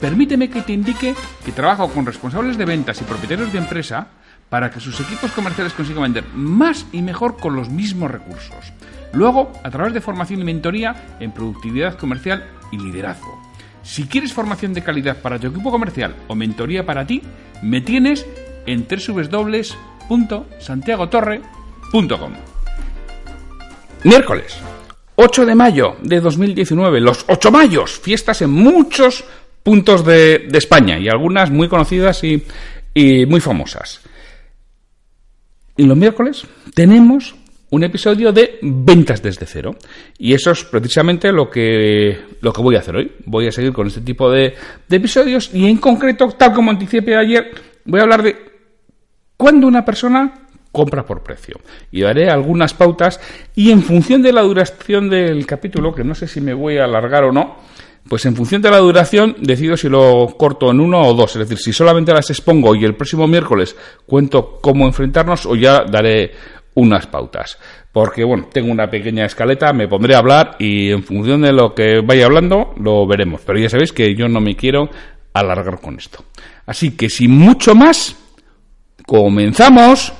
permíteme que te indique que trabajo con responsables de ventas y propietarios de empresa para que sus equipos comerciales consigan vender más y mejor con los mismos recursos. Luego, a través de formación y mentoría en productividad comercial y liderazgo. Si quieres formación de calidad para tu equipo comercial o mentoría para ti, me tienes en www.santiagotorre.com. Miércoles 8 de mayo de 2019, los 8 mayos, fiestas en muchos puntos de, España y algunas muy conocidas y, y muy famosas. Y los miércoles tenemos un episodio de ventas desde cero. Y eso es precisamente lo que, lo que voy a hacer hoy. Voy a seguir con este tipo de, de episodios y en concreto, tal como anticipé ayer, voy a hablar de cuándo una persona compra por precio. Y daré algunas pautas y en función de la duración del capítulo, que no sé si me voy a alargar o no, pues en función de la duración decido si lo corto en uno o dos. Es decir, si solamente las expongo y el próximo miércoles cuento cómo enfrentarnos o ya daré unas pautas. Porque, bueno, tengo una pequeña escaleta, me pondré a hablar y en función de lo que vaya hablando lo veremos. Pero ya sabéis que yo no me quiero alargar con esto. Así que sin mucho más, comenzamos.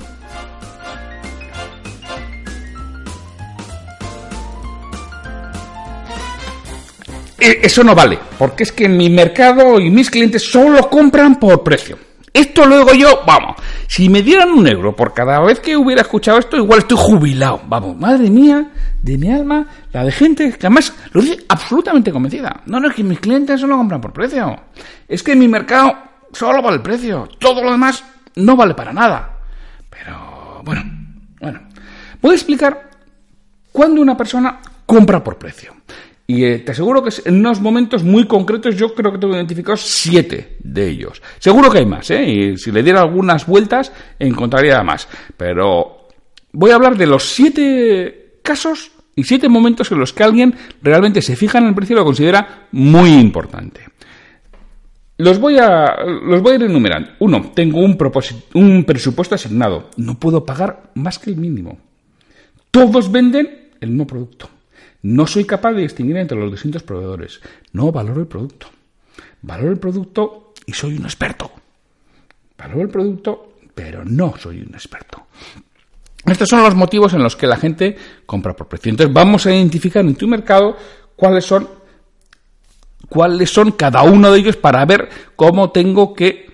Eso no vale, porque es que mi mercado y mis clientes solo compran por precio. Esto luego yo, vamos, si me dieran un euro por cada vez que hubiera escuchado esto, igual estoy jubilado. Vamos, madre mía, de mi alma, la de gente que además lo dice absolutamente convencida. No, no, es que mis clientes solo compran por precio. Es que mi mercado solo vale el precio. Todo lo demás no vale para nada. Pero, bueno, bueno. Voy a explicar cuándo una persona compra por precio. Y eh, te aseguro que en unos momentos muy concretos yo creo que tengo identificados siete de ellos. Seguro que hay más, ¿eh? Y si le diera algunas vueltas encontraría más. Pero voy a hablar de los siete casos y siete momentos en los que alguien realmente se fija en el precio y lo considera muy importante. Los voy a, los voy a ir enumerando. Uno, tengo un, un presupuesto asignado. No puedo pagar más que el mínimo. Todos venden el mismo producto. No soy capaz de distinguir entre los distintos proveedores. No valoro el producto. Valoro el producto y soy un experto. Valoro el producto, pero no soy un experto. Estos son los motivos en los que la gente compra por precio. Entonces vamos a identificar en tu mercado cuáles son cuáles son cada uno de ellos para ver cómo tengo que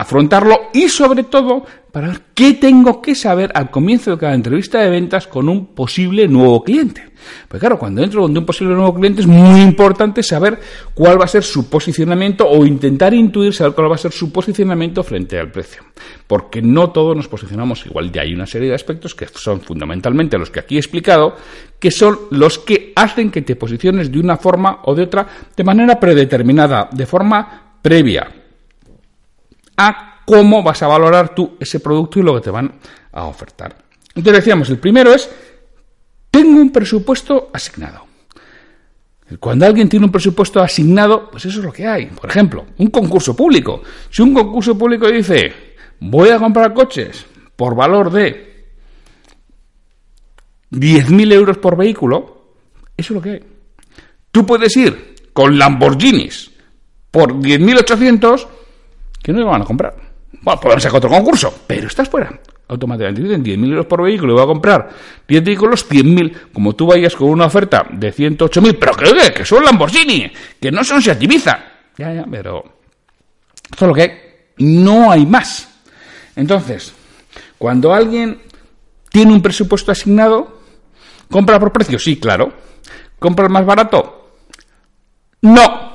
afrontarlo y sobre todo para ver qué tengo que saber al comienzo de cada entrevista de ventas con un posible nuevo cliente. Pues claro, cuando entro con un posible nuevo cliente es muy importante saber cuál va a ser su posicionamiento o intentar intuir saber cuál va a ser su posicionamiento frente al precio. Porque no todos nos posicionamos igual. Y hay una serie de aspectos que son fundamentalmente los que aquí he explicado, que son los que hacen que te posiciones de una forma o de otra de manera predeterminada, de forma previa a cómo vas a valorar tú ese producto y lo que te van a ofertar. Entonces decíamos, el primero es, tengo un presupuesto asignado. Cuando alguien tiene un presupuesto asignado, pues eso es lo que hay. Por ejemplo, un concurso público. Si un concurso público dice, voy a comprar coches por valor de 10.000 euros por vehículo, eso es lo que hay. Tú puedes ir con Lamborghinis por 10.800 que no le van a comprar. Bueno, podemos sacar otro concurso, pero estás fuera. Automáticamente dicen 10.000 euros por vehículo y voy a comprar 10 vehículos, 100.000. Como tú vayas con una oferta de 108.000, pero que, que son Lamborghini, que no son Seat. Ya, ya, pero esto es lo que hay. No hay más. Entonces, cuando alguien tiene un presupuesto asignado, ¿compra por precio? Sí, claro. ¿Compra más barato? No.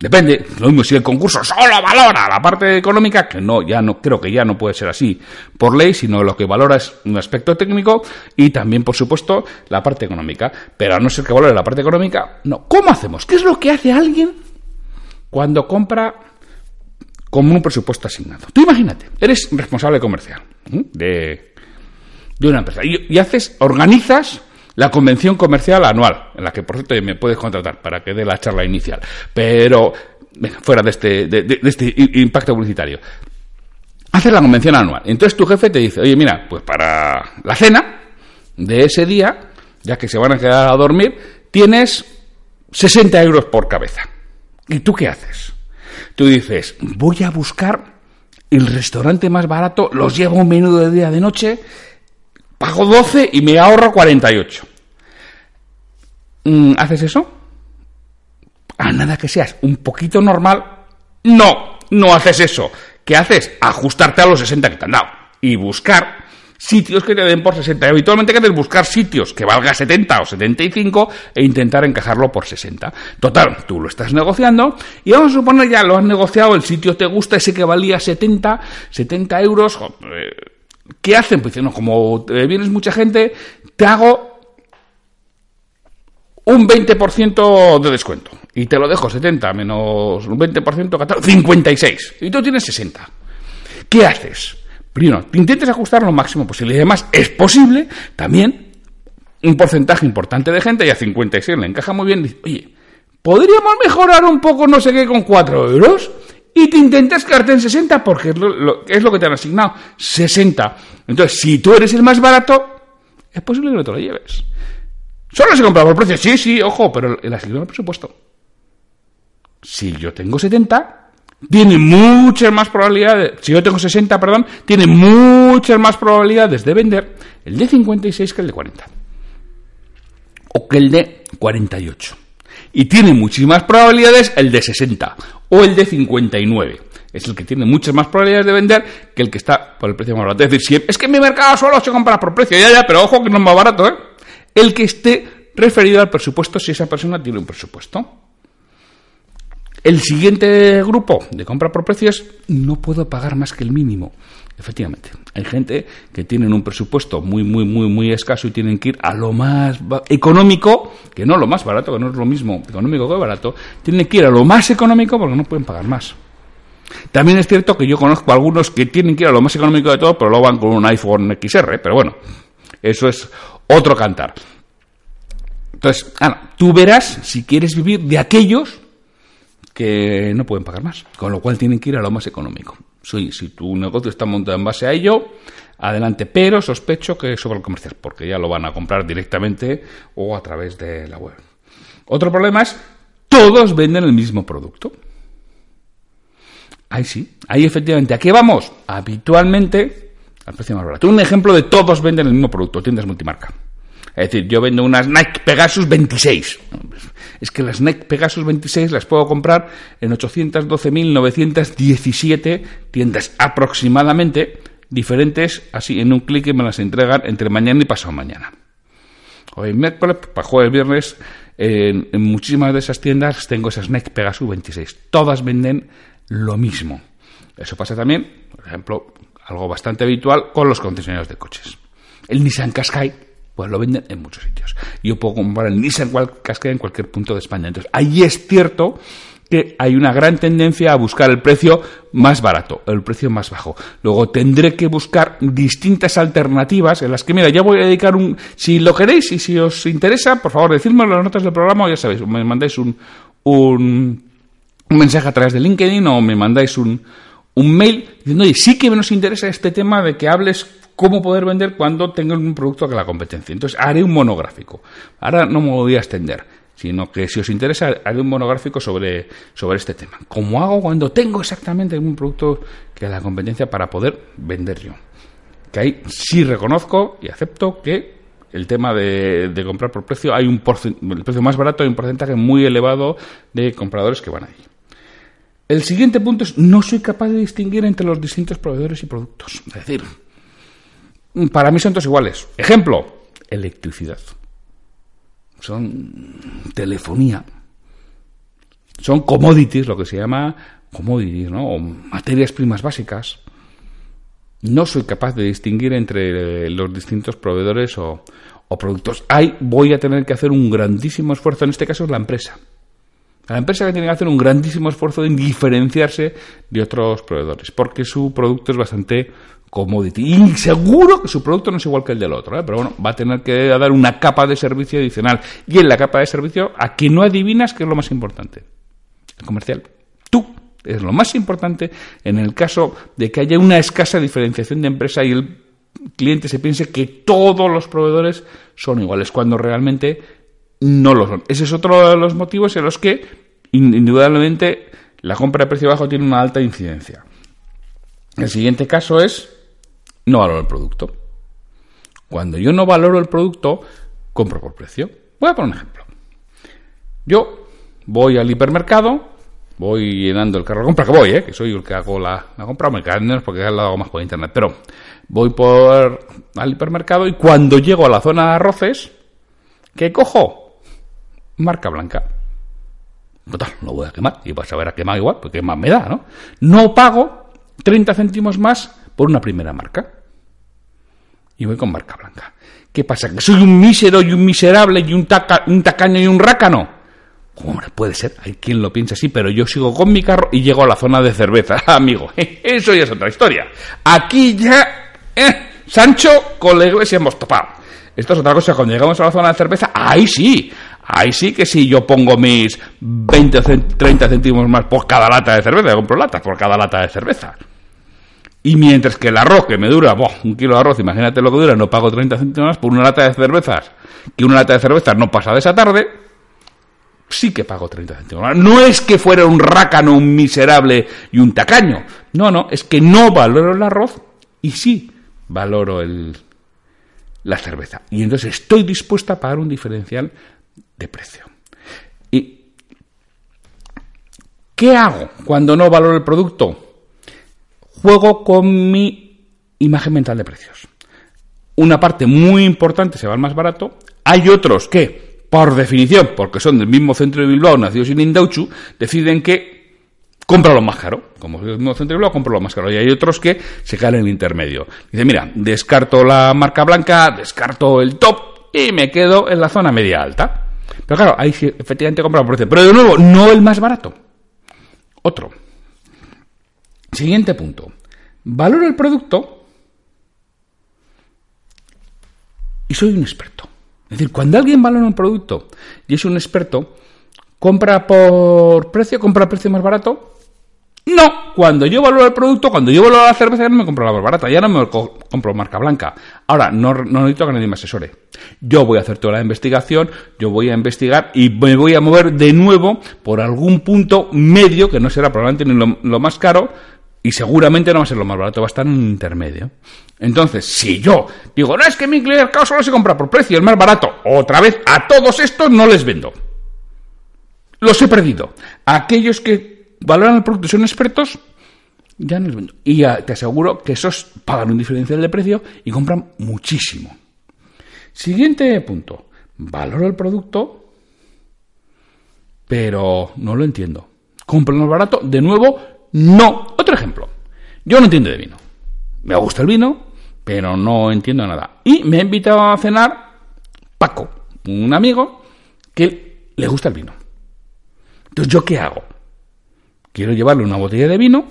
Depende, lo mismo si el concurso solo valora la parte económica, que no, ya no creo que ya no puede ser así por ley, sino lo que valora es un aspecto técnico y también, por supuesto, la parte económica. Pero a no ser que valore la parte económica, no. ¿Cómo hacemos? ¿Qué es lo que hace alguien cuando compra como un presupuesto asignado. Tú imagínate, eres responsable comercial de, de, una empresa y, haces, organizas la convención comercial anual, en la que por cierto me puedes contratar para que dé la charla inicial, pero fuera de este, de este impacto publicitario. Haces la convención anual. Entonces tu jefe te dice, oye, mira, pues para la cena de ese día, ya que se van a quedar a dormir, tienes 60 euros por cabeza. ¿Y tú qué haces? Tú dices, voy a buscar el restaurante más barato, los llevo un menú de día de noche, pago 12 y me ahorro 48. Mm, ¿Haces eso? A nada que seas un poquito normal, no, no haces eso. ¿Qué haces? Ajustarte a los 60 que te han dado y buscar sitios que te den por 60. Y habitualmente que buscar sitios que valga 70 o 75 e intentar encajarlo por 60. Total, tú lo estás negociando y vamos a suponer ya lo has negociado, el sitio te gusta, ese que valía 70, 70 euros. Eh, ¿Qué hacen? Pues dicen, como vienes mucha gente, te hago un 20% de descuento. Y te lo dejo 70 menos un 20%, 56. Y tú tienes 60. ¿Qué haces? Primero, te intentes ajustar lo máximo posible. Y además, es posible también un porcentaje importante de gente, y a 56 le encaja muy bien, dice, oye, ¿podríamos mejorar un poco no sé qué con 4 euros? Y te intentes quedarte en 60 porque es lo, es lo que te han asignado, 60. Entonces, si tú eres el más barato, es posible que no te lo lleves. Solo se compra por precio, sí, sí, ojo, pero el asignado el presupuesto. Si yo tengo 70, tiene muchas más probabilidades, si yo tengo 60, perdón, tiene muchas más probabilidades de vender el de 56 que el de 40. O que el de 48. Y tiene muchísimas probabilidades el de 60 o el de 59. Es el que tiene muchas más probabilidades de vender que el que está por el precio más barato. Es decir, si es que en mi mercado solo se compra por precio, ya, ya, pero ojo que no es más barato, ¿eh? El que esté referido al presupuesto si esa persona tiene un presupuesto. El siguiente grupo de compra por precios, no puedo pagar más que el mínimo. Efectivamente, hay gente que tienen un presupuesto muy, muy, muy, muy escaso y tienen que ir a lo más económico, que no lo más barato, que no es lo mismo económico que barato, tienen que ir a lo más económico porque no pueden pagar más. También es cierto que yo conozco a algunos que tienen que ir a lo más económico de todo, pero lo van con un iPhone XR, pero bueno, eso es otro cantar. Entonces, Ana, tú verás si quieres vivir de aquellos que no pueden pagar más, con lo cual tienen que ir a lo más económico. Si, si tu negocio está montado en base a ello, adelante, pero sospecho que sobre el comercial, porque ya lo van a comprar directamente o a través de la web. Otro problema es, todos venden el mismo producto. Ahí sí, ahí efectivamente, ¿a qué vamos? Habitualmente al precio más barato. Un ejemplo de todos venden el mismo producto, tiendas multimarca. Es decir, yo vendo unas Nike Pegasus 26. Es que las Nike Pegasus 26 las puedo comprar en 812.917 tiendas aproximadamente diferentes, así en un clic y me las entregan entre mañana y pasado mañana. Hoy miércoles, para jueves viernes, en, en, muchísimas de esas tiendas tengo esas Nike Pegasus 26. Todas venden lo mismo. Eso pasa también, por ejemplo, algo bastante habitual con los concesionarios de coches. El Nissan Qashqai pues lo venden en muchos sitios. Yo puedo comprar el Nissan Qashqai en cualquier punto de España. Entonces, ahí es cierto que hay una gran tendencia a buscar el precio más barato, el precio más bajo. Luego tendré que buscar distintas alternativas en las que, mira, ya voy a dedicar un... Si lo queréis y si os interesa, por favor, decídmelo en las notas del programa ya sabéis, me mandáis un, un, un mensaje a través de LinkedIn o me mandáis un, un mail diciendo, oye, sí que nos interesa este tema de que hables cómo poder vender cuando tengo un producto que la competencia. Entonces haré un monográfico. Ahora no me voy a extender, sino que si os interesa haré un monográfico sobre, sobre este tema. ¿Cómo hago cuando tengo exactamente un producto que la competencia para poder vender yo? Que ahí sí reconozco y acepto que el tema de, comprar por precio, hay un el precio más barato, hay un porcentaje muy elevado de compradores que van ahí. El siguiente punto es no soy capaz de distinguir entre los distintos proveedores y productos. Es decir, para mí son todos iguales. Ejemplo, electricidad. Son telefonía. Son commodities, lo que se llama commodities, ¿no? O materias primas básicas. No soy capaz de distinguir entre los distintos proveedores o, o productos. Ahí voy a tener que hacer un grandísimo esfuerzo. En este caso es la empresa. La empresa que tiene que hacer un grandísimo esfuerzo en diferenciarse de otros proveedores, porque su producto es bastante commodity. Y seguro que su producto no es igual que el del otro, ¿eh? pero bueno, va a tener que dar una capa de servicio adicional. Y en la capa de servicio, a que no adivinas qué es lo más importante. El comercial. Tú es lo más importante en el caso de que haya una escasa diferenciación de empresa y el cliente se piense que todos los proveedores son iguales, cuando realmente no lo son. Ese es otro de los motivos en los que, indudablemente, la compra de precio bajo tiene una alta incidencia. El siguiente caso es no valoro el producto. Cuando yo no valoro el producto, compro por precio. Voy a poner un ejemplo. Yo voy al hipermercado, voy llenando el carro de compra, que voy, ¿eh? que soy el que hago la, compra, me menos porque lo hago más por internet, pero voy por al hipermercado y cuando llego a la zona de arroces, ¿qué cojo? Marca blanca. Total, lo voy a quemar y vas a ver a quemar igual, porque más me da, ¿no? No pago 30 céntimos más por una primera marca. Y voy con marca blanca. ¿Qué pasa? ¿Que soy un mísero y un miserable y un, un tacaño y un rácano? Hombre, puede ser, hay quien lo piensa así, pero yo sigo con mi carro y llego a la zona de cerveza, amigo. Eso ya es otra historia. Aquí ya, eh, Sancho, con la iglesia hemos topado. Esto es otra cosa, cuando llegamos a la zona de cerveza, ahí sí, ahí sí que si yo pongo mis 20 o 30 céntimos más por cada lata de cerveza, compro latas por cada lata de cerveza. Y mientras que el arroz, que me dura, un kilo de arroz, imagínate lo que dura, no pago 30 céntimos por una lata de cervezas, que una lata de cervezas no pasa de esa tarde, sí que pago 30 céntimos. No es que fuera un rácano, un miserable y un tacaño. No, no, es que no valoro el arroz y sí valoro el, la cerveza. Y entonces estoy dispuesta a pagar un diferencial de precio. ¿Y qué hago cuando no valoro el producto? Juego con mi imagen mental de precios. Una parte muy importante se va al más barato. Hay otros que, por definición, porque son del mismo centro de Bilbao, nacidos en Indauchu, deciden que compra lo más caro. Como es del mismo centro de Bilbao, compro lo más caro. Y hay otros que se caen en el intermedio. Dice, mira, descarto la marca blanca, descarto el top y me quedo en la zona media alta. Pero claro, ahí sí, efectivamente compro por precio. Pero de nuevo, no el más barato. Otro. Siguiente punto. Valoro el producto y soy un experto. Es decir, cuando alguien valora un producto y es un experto, compra por precio, compra a precio más barato. No, cuando yo valoro el producto, cuando yo valoro la cerveza, ya no me compro la más barata, ya no me compro marca blanca. Ahora, no, no necesito que nadie me asesore. Yo voy a hacer toda la investigación, yo voy a investigar y me voy a mover de nuevo por algún punto medio, que no será probablemente ni lo más caro, y seguramente no va a ser lo más barato, va a estar en un intermedio. Entonces, si yo digo, no es que mi cliente solo se compra por precio, el más barato, otra vez a todos estos no les vendo. Los he perdido. aquellos que valoran el producto y son expertos, ya no les vendo. Y te aseguro que esos pagan un diferencial de precio y compran muchísimo. Siguiente punto. Valoro el producto, pero no lo entiendo. Compro más barato, de nuevo, no. Otro ejemplo. Yo no entiendo de vino. Me gusta el vino, pero no entiendo nada. Y me ha invitado a cenar Paco, un amigo que le gusta el vino. Entonces, ¿yo qué hago? Quiero llevarle una botella de vino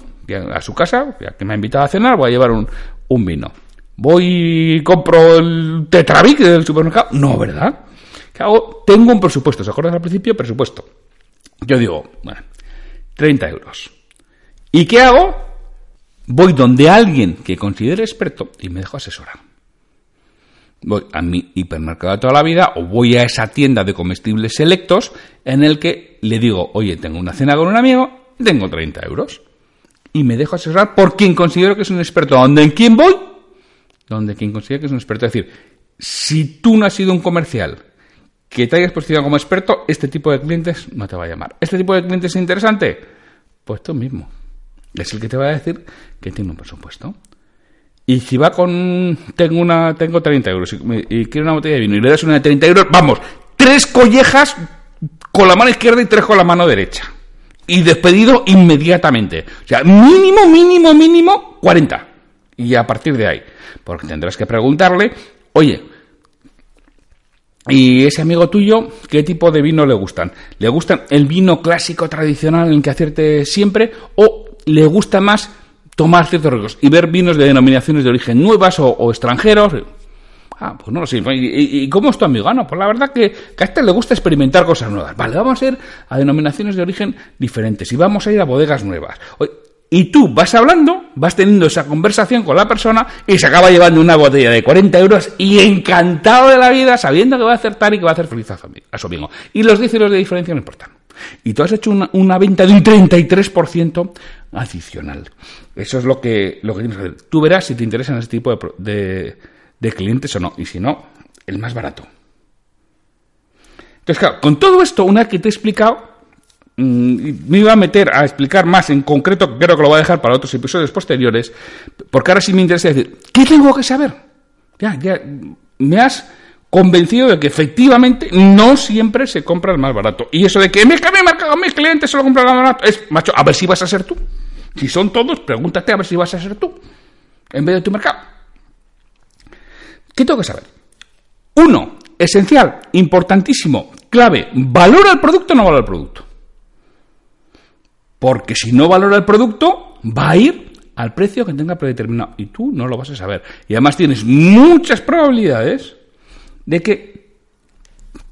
a su casa, ya que me ha invitado a cenar, voy a llevar un, vino. Voy y compro el Tetravic del supermercado. No, ¿verdad? ¿Qué hago? Tengo un presupuesto, ¿se acuerdan al principio? Presupuesto. Yo digo, bueno, 30 euros. ¿Y qué hago? Voy donde alguien que considere experto y me dejo asesorar. Voy a mi hipermercado de toda la vida o voy a esa tienda de comestibles selectos en el que le digo, oye, tengo una cena con un amigo, tengo 30 euros. Y me dejo asesorar por quien considero que es un experto. ¿Dónde en quién voy? Donde quien considera que es un experto. Es decir, si tú no has sido un comercial que te hayas posicionado como experto, este tipo de clientes no te va a llamar. ¿Este tipo de clientes es interesante? Pues tú mismo es el que te va a decir que tiene un presupuesto. Y si va con. Tengo una tengo 30 euros y, quiere una botella de vino y le das una de 30 euros, vamos, tres collejas con la mano izquierda y tres con la mano derecha. Y despedido inmediatamente. O sea, mínimo, mínimo, mínimo 40. Y a partir de ahí. Porque tendrás que preguntarle, oye, y ese amigo tuyo, ¿qué tipo de vino le gustan? ¿Le gustan el vino clásico tradicional en que acierte siempre o le gusta más tomar ciertos riesgos y ver vinos de denominaciones de origen nuevas o, extranjeros? Ah, pues no lo sé. ¿Y, cómo es tu amigo? Ah, no, pues la verdad que, que, a este le gusta experimentar cosas nuevas. Vale, vamos a ir a denominaciones de origen diferentes y vamos a ir a bodegas nuevas. Y tú vas hablando, vas teniendo esa conversación con la persona y se acaba llevando una botella de 40 euros y encantado de la vida sabiendo que va a acertar y que va a hacer feliz a, su amigo. Y los 10 euros de diferencia no importan. Y tú has hecho una, venta de un 33% adicional. Eso es lo que, lo que tienes que hacer. Tú verás si te interesan ese tipo de, de clientes o no. Y si no, el más barato. Entonces, claro, con todo esto, una vez que te he explicado, Mm, me iba a meter a explicar más en concreto, creo que lo voy a dejar para otros episodios posteriores, porque ahora sí me interesa decir, ¿qué tengo que saber? Ya, ya, me has convencido de que efectivamente no siempre se compra el más barato. Y eso de que mercado, mis clientes solo compran el más barato, es, macho, a ver si vas a ser tú. Si son todos, pregúntate a ver si vas a ser tú, en vez de tu mercado. ¿Qué tengo que saber? Uno, esencial, importantísimo, clave, ¿valora el producto o no valora el producto? Porque si no valora el producto, va a ir al precio que tenga predeterminado. Y tú no lo vas a saber. Y además tienes muchas probabilidades de que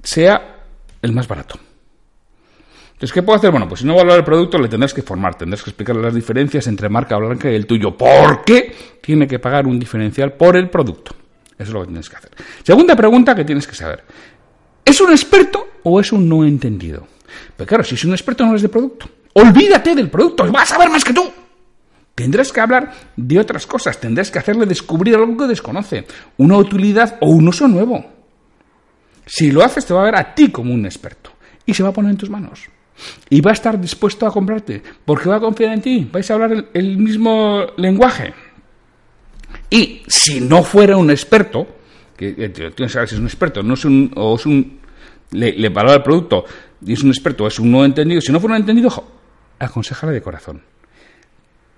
sea el más barato. Entonces, ¿qué puedo hacer? Bueno, pues si no valora el producto, le tendrás que formar, tendrás que explicarle las diferencias entre marca blanca y el tuyo. ¿Por qué tiene que pagar un diferencial por el producto? Eso es lo que tienes que hacer. Segunda pregunta que tienes que saber. ¿Es un experto o es un no entendido? Pues claro, si es un experto no es de producto. Olvídate del producto, vas a saber más que tú. Tendrás que hablar de otras cosas, tendrás que hacerle descubrir algo que desconoce, una utilidad o un uso nuevo. Si lo haces, te va a ver a ti como un experto y se va a poner en tus manos. Y va a estar dispuesto a comprarte porque va a confiar en ti, vais a hablar el, mismo lenguaje. Y si no fuera un experto, que, tienes que saber si es un experto, no es un, o es un, le, valora el producto y es un experto, es un no entendido, si no fuera un entendido, aconsejale de corazón.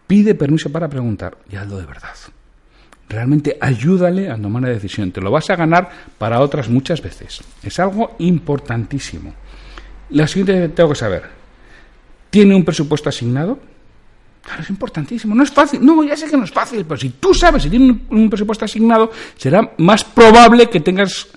Pide permiso para preguntar y hazlo de verdad. Realmente ayúdale a tomar la decisión. Te lo vas a ganar para otras muchas veces. Es algo importantísimo. La siguiente que tengo que saber. ¿Tiene un presupuesto asignado? Claro, es importantísimo. No es fácil. No, ya sé que no es fácil, pero si tú sabes si tiene un presupuesto asignado, será más probable que tengas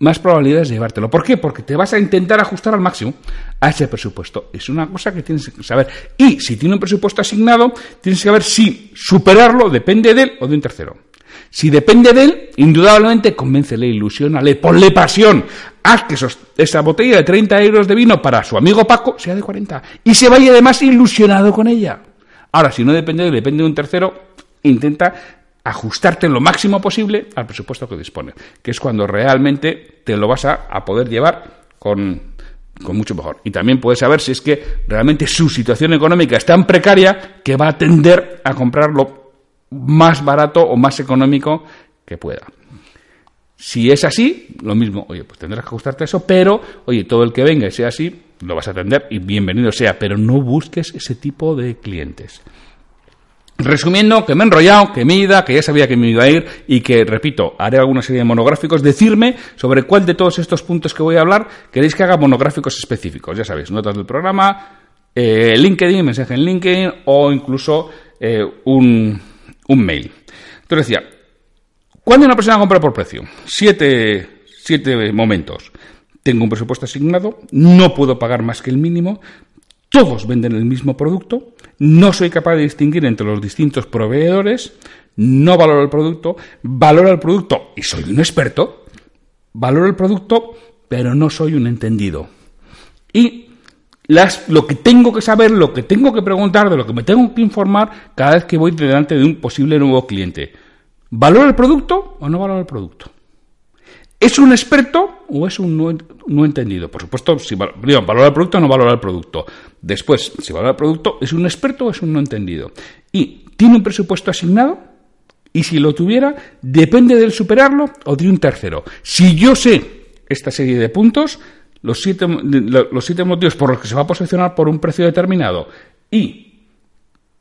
más probabilidades de llevártelo. ¿Por qué? Porque te vas a intentar ajustar al máximo a ese presupuesto. Es una cosa que tienes que saber. Y si tiene un presupuesto asignado, tienes que saber si superarlo depende de él o de un tercero. Si depende de él, indudablemente convéncele, ilusionale, ponle pasión. Haz que esa botella de 30 euros de vino para su amigo Paco sea de 40 y se vaya además ilusionado con ella. Ahora, si no depende de él, depende de un tercero, intenta ajustarte lo máximo posible al presupuesto que dispone, que es cuando realmente te lo vas a, poder llevar con, con, mucho mejor. Y también puedes saber si es que realmente su situación económica es tan precaria que va a tender a comprarlo más barato o más económico que pueda. Si es así, lo mismo, oye, pues tendrás que ajustarte a eso, pero, oye, todo el que venga y sea así, lo vas a atender y bienvenido sea, pero no busques ese tipo de clientes. Resumiendo, que me he enrollado, que me he ido, que ya sabía que me iba a ir y que, repito, haré alguna serie de monográficos. Decirme sobre cuál de todos estos puntos que voy a hablar queréis que haga monográficos específicos. Ya sabéis, notas del programa, eh, LinkedIn, mensaje en LinkedIn o incluso eh, un, un mail. Entonces decía, ¿cuándo una persona compra por precio? Siete, siete momentos. Tengo un presupuesto asignado, no puedo pagar más que el mínimo, todos venden el mismo producto, no soy capaz de distinguir entre los distintos proveedores, no valoro el producto, valoro el producto y soy un experto, valoro el producto, pero no soy un entendido. Y las, lo que tengo que saber, lo que tengo que preguntar, de lo que me tengo que informar cada vez que voy delante de un posible nuevo cliente. ¿Valoro el producto o no valoro el producto? ¿Es un experto o es un no, entendido? Por supuesto, si valora el producto o no valora el producto. Después, si valora el producto, ¿es un experto o es un no entendido? Y ¿tiene un presupuesto asignado? Y si lo tuviera, depende del superarlo o de un tercero. Si yo sé esta serie de puntos, los siete, los siete motivos por los que se va a posicionar por un precio determinado y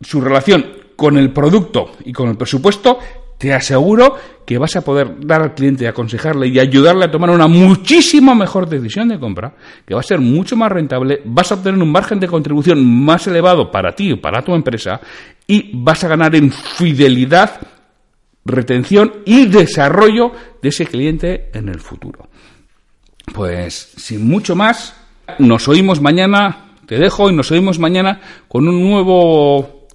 su relación con el producto y con el presupuesto, te aseguro que vas a poder dar al cliente, aconsejarle y ayudarle a tomar una muchísimo mejor decisión de compra, que va a ser mucho más rentable, vas a obtener un margen de contribución más elevado para ti o para tu empresa y vas a ganar en fidelidad, retención y desarrollo de ese cliente en el futuro. Pues sin mucho más, nos oímos mañana, te dejo y nos oímos mañana con un nuevo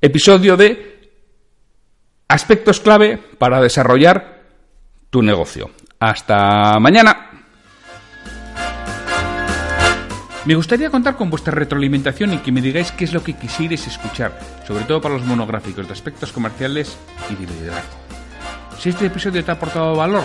episodio de aspectos clave para desarrollar tu negocio. Hasta mañana. Me gustaría contar con vuestra retroalimentación y que me digáis qué es lo que quisierais escuchar, sobre todo para los monográficos de aspectos comerciales y de liderazgo. Si este episodio te ha aportado valor,